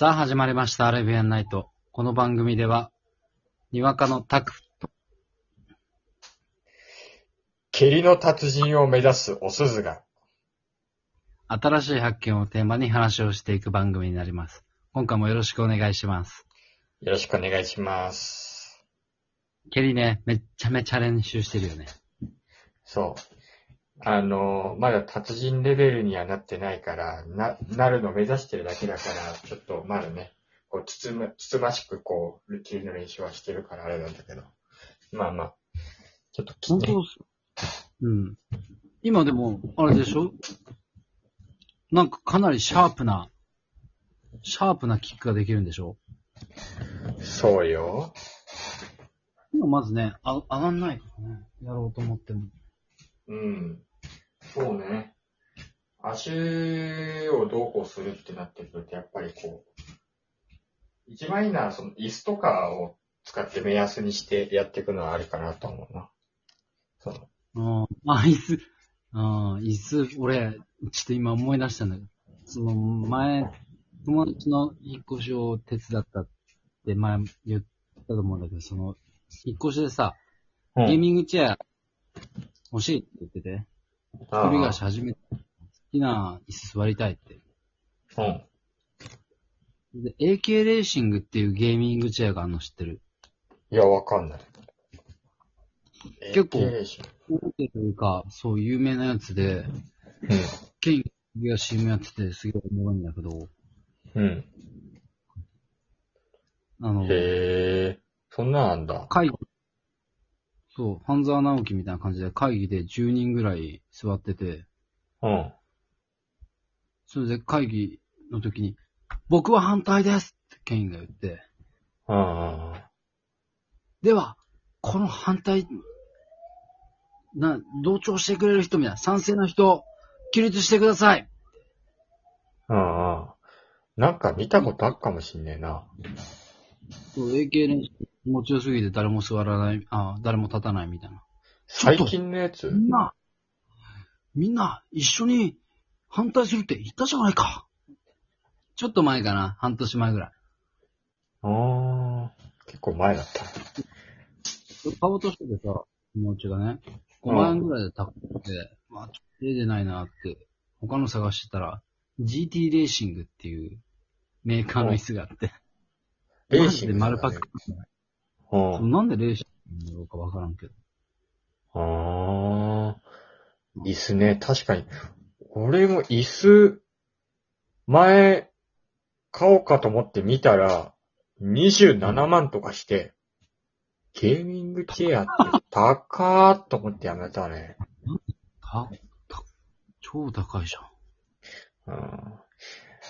さあ始まりました、アレビアンナイト。この番組では、にわかのタク、蹴りの達人を目指すお鈴が、新しい発見をテーマに話をしていく番組になります。今回もよろしくお願いします。よろしくお願いします。ケリね、めっちゃめちゃ練習してるよね。そう。あの、まだ達人レベルにはなってないから、な、なるのを目指してるだけだから、ちょっとまだね、こう、つつむ、つつましくこう、蹴りの練習はしてるからあれなんだけど。まあまあ、ちょっときね、本当うん。今でも、あれでしょ？なんかかなりシャープな、シャープなキックができるんでしょ？そうよ。今まずね、あ、上がんないからね。やろうと思っても。うん。そうね。足をどうこうするってなってくると、やっぱりこう、一番いいのは、その椅子とかを使って目安にしてやっていくのはあるかなと思うな。その、うん。あ、椅子。あ椅子、俺、ちょっと今思い出したんだけど、その前、友達の引っ越しを手伝ったって前言ったと思うんだけど、その、引っ越しでさ、うゲーミングチェア欲しいって言ってて、一人暮らし始めて、好きな椅子座りたいって。うん。で、AK レーシングっていうゲーミングチェアがあるの知ってる？いや、わかんない。結構 AK レーシン大手というか、そう有名なやつで、ケンが CM やっててすげえおもろいんだけど、うん。うん。あの、へえ、そんなんあんだ。会議、そう、半沢直樹みたいな感じで会議で10人ぐらい座ってて、うん。それで会議の時に、僕は反対ですってケインが言って、うん。では、この反対、な、同調してくれる人みたいな、賛成の人、起立してくださいうん。うん。なんか見たことあっかもしんねえな。そう AK 練習気持ちよすぎて誰も座らない、あ誰も立たないみたいな。最近のやつ？みんな、みんな、一緒に反対するって言ったじゃないか。ちょっと前かな、半年前ぐらい。ああ、結構前だった。買おうとしててさ、気持ちがね、5万円ぐらいで高くて、まあ、ちょっと手出ないなって、他の探してたら、GT レーシングっていうメーカーの椅子があって、レーシングマジで丸パク。うん。なんでレーシングなのかわからんけど。ああ、椅子ね、確かに。俺も椅子、前、買おうかと思って見たら、27万とかして、ゲーミングチェアって高ーっと思ってやめたね。た、た、超高いじゃん。うん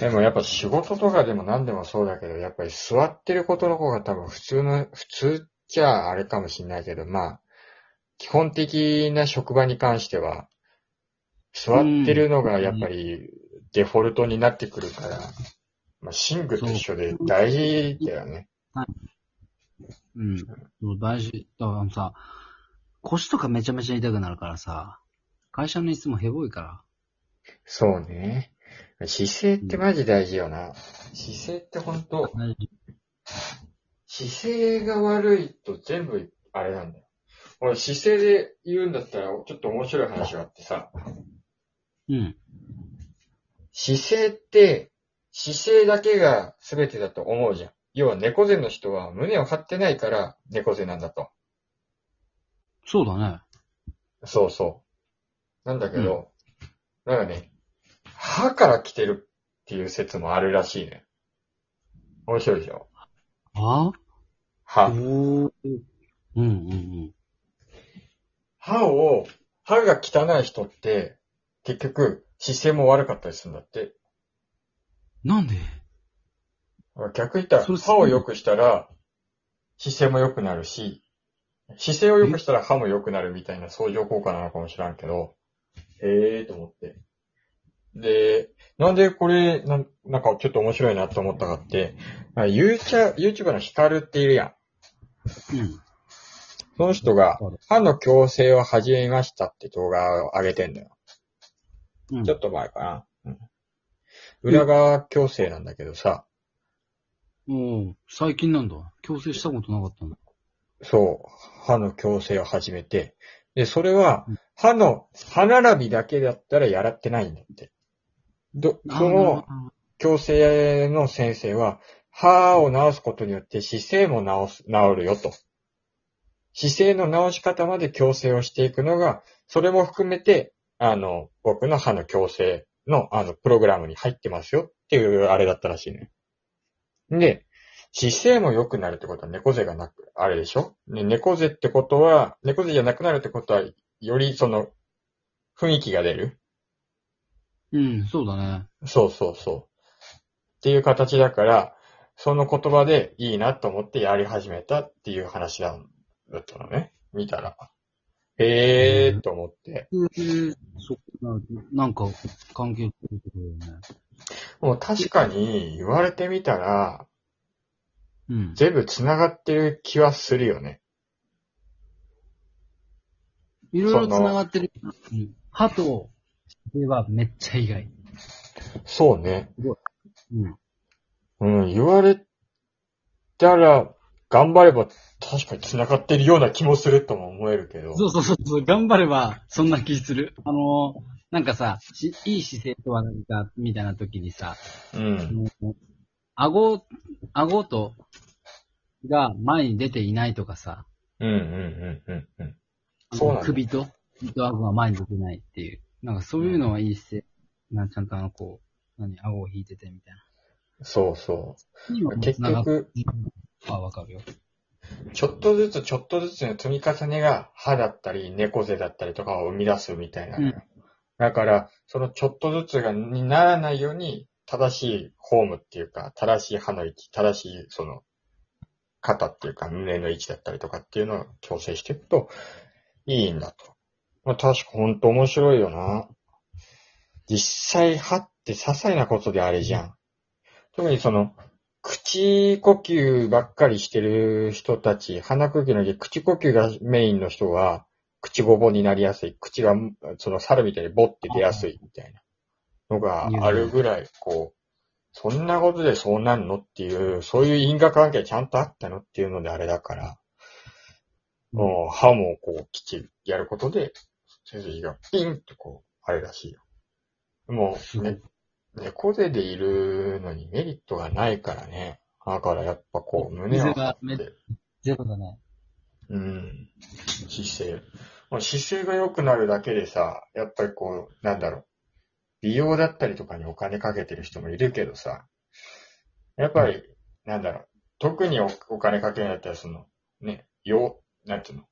でもやっぱ仕事とかでも何でもそうだけど、やっぱり座ってることの方が多分普通の、普通じゃあれかもしんないけど、まあ、基本的な職場に関しては、座ってるのがやっぱりデフォルトになってくるから、まあ、寝具と一緒で大事だよね。うん。そう大事。だからさ、腰とかめちゃめちゃ痛くなるからさ、会社の椅子もヘボいから。そうね。姿勢ってマジ大事よな。姿勢って本当大事姿勢が悪いと全部あれなんだよ。俺姿勢で言うんだったらちょっと面白い話があってさ、うん。姿勢って姿勢だけが全てだと思うじゃん。要は猫背の人は胸を張ってないから猫背なんだと。そうだね。そうそう。なんだけど、なんかね、歯から来てるっていう説もあるらしいね。面白いでしょ？あお歯。ー。うんうんうん。歯を、歯が汚い人って、結局、姿勢も悪かったりするんだって。なんで？逆に言ったら、それす歯を良くしたら、姿勢も良くなるし、姿勢を良くしたら歯も良くなるみたいな相乗効果なのかもしらんけど、へえーと思って。で、なんでこれ、なんなんかちょっと面白いなと思ったかって、YouTuber のヒカルっているやん。うん。その人が歯の矯正を始めましたって動画を上げてんだよ。うん。ちょっと前かな。うん、裏側矯正なんだけどさ、もう、最近なんだ。矯正したことなかったんだ。そう、歯の矯正を始めて、で、それはうん、歯の、歯並びだけだったらやらってないんだって。ど、その、矯正の先生は、歯を治すことによって姿勢も治す、治るよと。姿勢の治し方まで矯正をしていくのが、それも含めて、あの、僕の歯の矯正の、あの、プログラムに入ってますよっていうあれだったらしいね。で、姿勢も良くなるってことは猫背がなく、あれでしょ？ね猫背ってことは、猫背じゃなくなるってことは、よりその、雰囲気が出るうん、そうだね。そうそうそう。っていう形だから、その言葉でいいなと思ってやり始めたっていう話だだったのね。見たら。へーと思って。そっか、なんか、関係してるところだよね。もう確かに言われてみたら、うん。全部繋がってる気はするよね。いろいろ繋がってる。うん歯と、ではめっちゃ意外。そうね。うん。うん、言われたら、頑張れば確かに繋がってるような気もするとも思えるけど。そうそうそうそう、頑張れば、そんな気する。あの、なんかさ、しいい姿勢とは何か、みたいな時にさ、うん。もう顎、顎と、が前に出ていないとかさ、うんうんうんうんうん。そうなんだ首と、首と顎が前に出てないっていう。なんかそういうのはいい姿勢。なちゃんとあの、こう、何、顎を引いててみたいそうそう。結局、あ、わかるよ。ちょっとずつちょっとずつの積み重ねが歯だったり猫背だったりとかを生み出すみたいなのよ。だから、そのちょっとずつがにならないように、正しいフォームっていうか、正しい歯の位置、正しいその、肩っていうか胸の位置だったりとかっていうのを調整していくといいんだと。まあ、確か本当面白いよな。実際歯って些細なことであれじゃん。特にその、口呼吸ばっかりしてる人たち、鼻呼吸の時、口呼吸がメインの人は、口ごぼになりやすい。口が、その猿みたいにボって出やすいみたいなのがあるぐらい、こう、そんなことでそうなんのっていう、そういう因果関係ちゃんとあったのっていうのであれだから、もう歯もこうきっちりやることで、背筋がピンとこう、あれらしいよ。もう、ね、猫背でいるのにメリットがないからね。だからやっぱこう、胸を張めって、ゼロだね。うん、姿勢。もう姿勢が良くなるだけでさ、やっぱりこう、なんだろう。美容だったりとかにお金かけてる人もいるけどさ、やっぱり、なんだろう。特におお金かけないったら、その、ね、よう、なんていうの？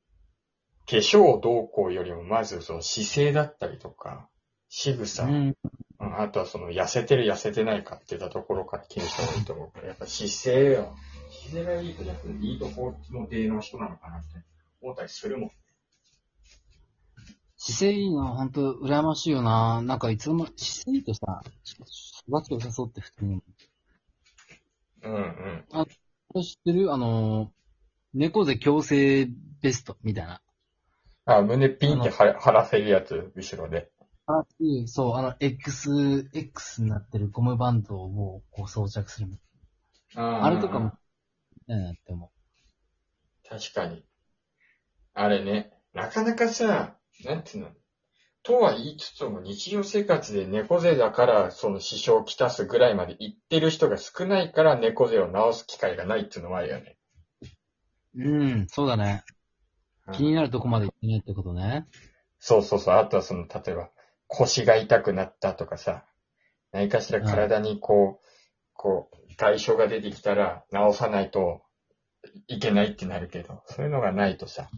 化粧どうこうよりも、まずその姿勢だったりとか、仕草、うん。うんあとはその痩せてる痩せてないかっていったところから気にした方がいいと思うから、やっぱ姿勢よ。姿勢がいいと逆にいいとこの出の人なのかなって思ったりするもん。姿勢いいのは本当羨ましいよな。なんかいつも、姿勢いいとさ、育ち良さそうって普通に。うんうん。これ知ってるあの、猫背矯正ベストみたいな。あ、胸ピンって張ら張らせるやつ、後ろで。あそう、あの、X、X になってるゴムバンドをこう装着する。ああれとかも、いいなって思確かに。あれね、なかなかさ、なんていうの、とは言いつつも日常生活で猫背だからその支障をきたすぐらいまで行ってる人が少ないから猫背を治す機会がないっていうのもあるよね。う。うん、そうだね。気になるとこまで行ってないってことね。そうそうそう。あとはその、例えば腰が痛くなったとかさ、何かしら体にこう、こう、外傷が出てきたら治さないといけないってなるけど、そういうのがないとさ、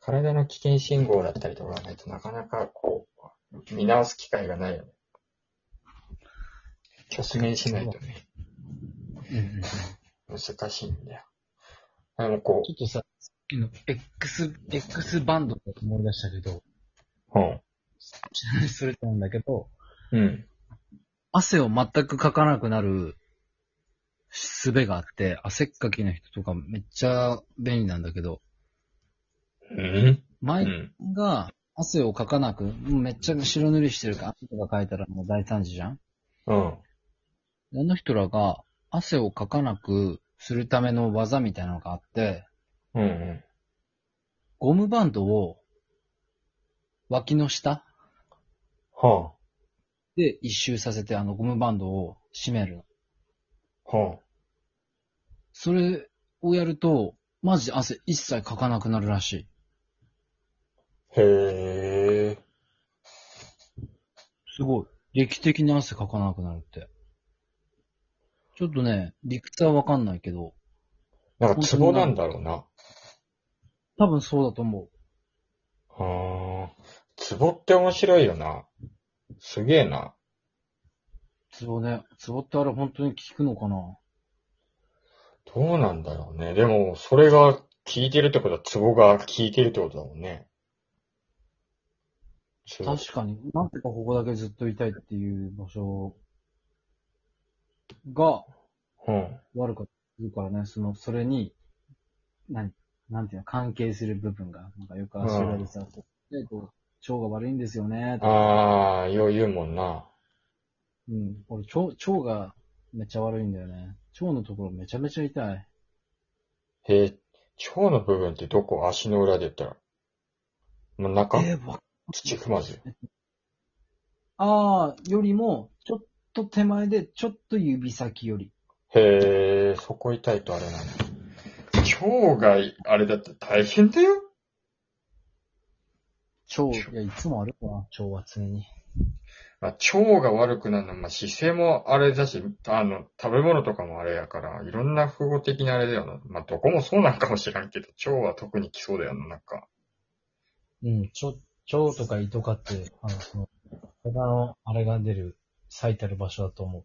体の危険信号だったりとかがないとなかなかこう、見直す機会がないよね。直面しないとね、うんうんうん。難しいんだよ。でもこちょっとさ、の X、X バンドって思い出したけど、う、うん。それなんだけど、うん。汗を全くかかなくなる術があって、汗っかきの人とかめっちゃ便利なんだけど、うん。う前ん。が汗をかかなく、もうめっちゃ白塗りしてるから、汗とかかいたらもう大惨事じゃんうん。あの人らが、汗をかかなくするための技みたいなのがあって、うんうん。ゴムバンドを脇の下？はで一周させてあのゴムバンドを締めるの。あ。はそれをやると、マジで汗一切かかなくなるらしい。あ。へえ。すごい。劇的に汗かかなくなるって。ちょっとね、理屈はわかんないけど、なんかツボなんだろうな。多分そうだと思はあ。ツボって面白いよな。すげえな。う。ツボね。ツボってあれ本当に効くのかな？どうなんだろうね。でも、それが効いてるってことはツボが効いてるってことだもんね。ツボ確かに。なんてかここだけずっといたいっていう場所がうん。悪かったからね、その、それに、何、なんていうの、関係する部分が、なんかよく足裏でさ、こうでこう腸が悪いんですよね、とか。ああ、よう言うもんな。うん。俺、腸、腸がめっちゃ悪いんだよね。腸のところめちゃめちゃ痛い。へえ、腸の部分ってどこ？足の裏で言ったら。もう中えーわ土踏まず。ああ、よりも、ちょっと手前で、ちょっと指先より。へえ、そこ痛いとあれなんだ。腸があれだって大変だよ。腸、いや、いつもあるかな、腸は常に。まあ、腸が悪くなるのは、まあ、姿勢もあれだし、あの、食べ物とかもあれやから、いろんな複合的なあれだよな。まあ、どこもそうなんかもしれんけど、腸は特に来そうだよな、なんか。うん、腸、腸とか胃とかって、あの、その、他の、あれが出る、最たる場所だと思う。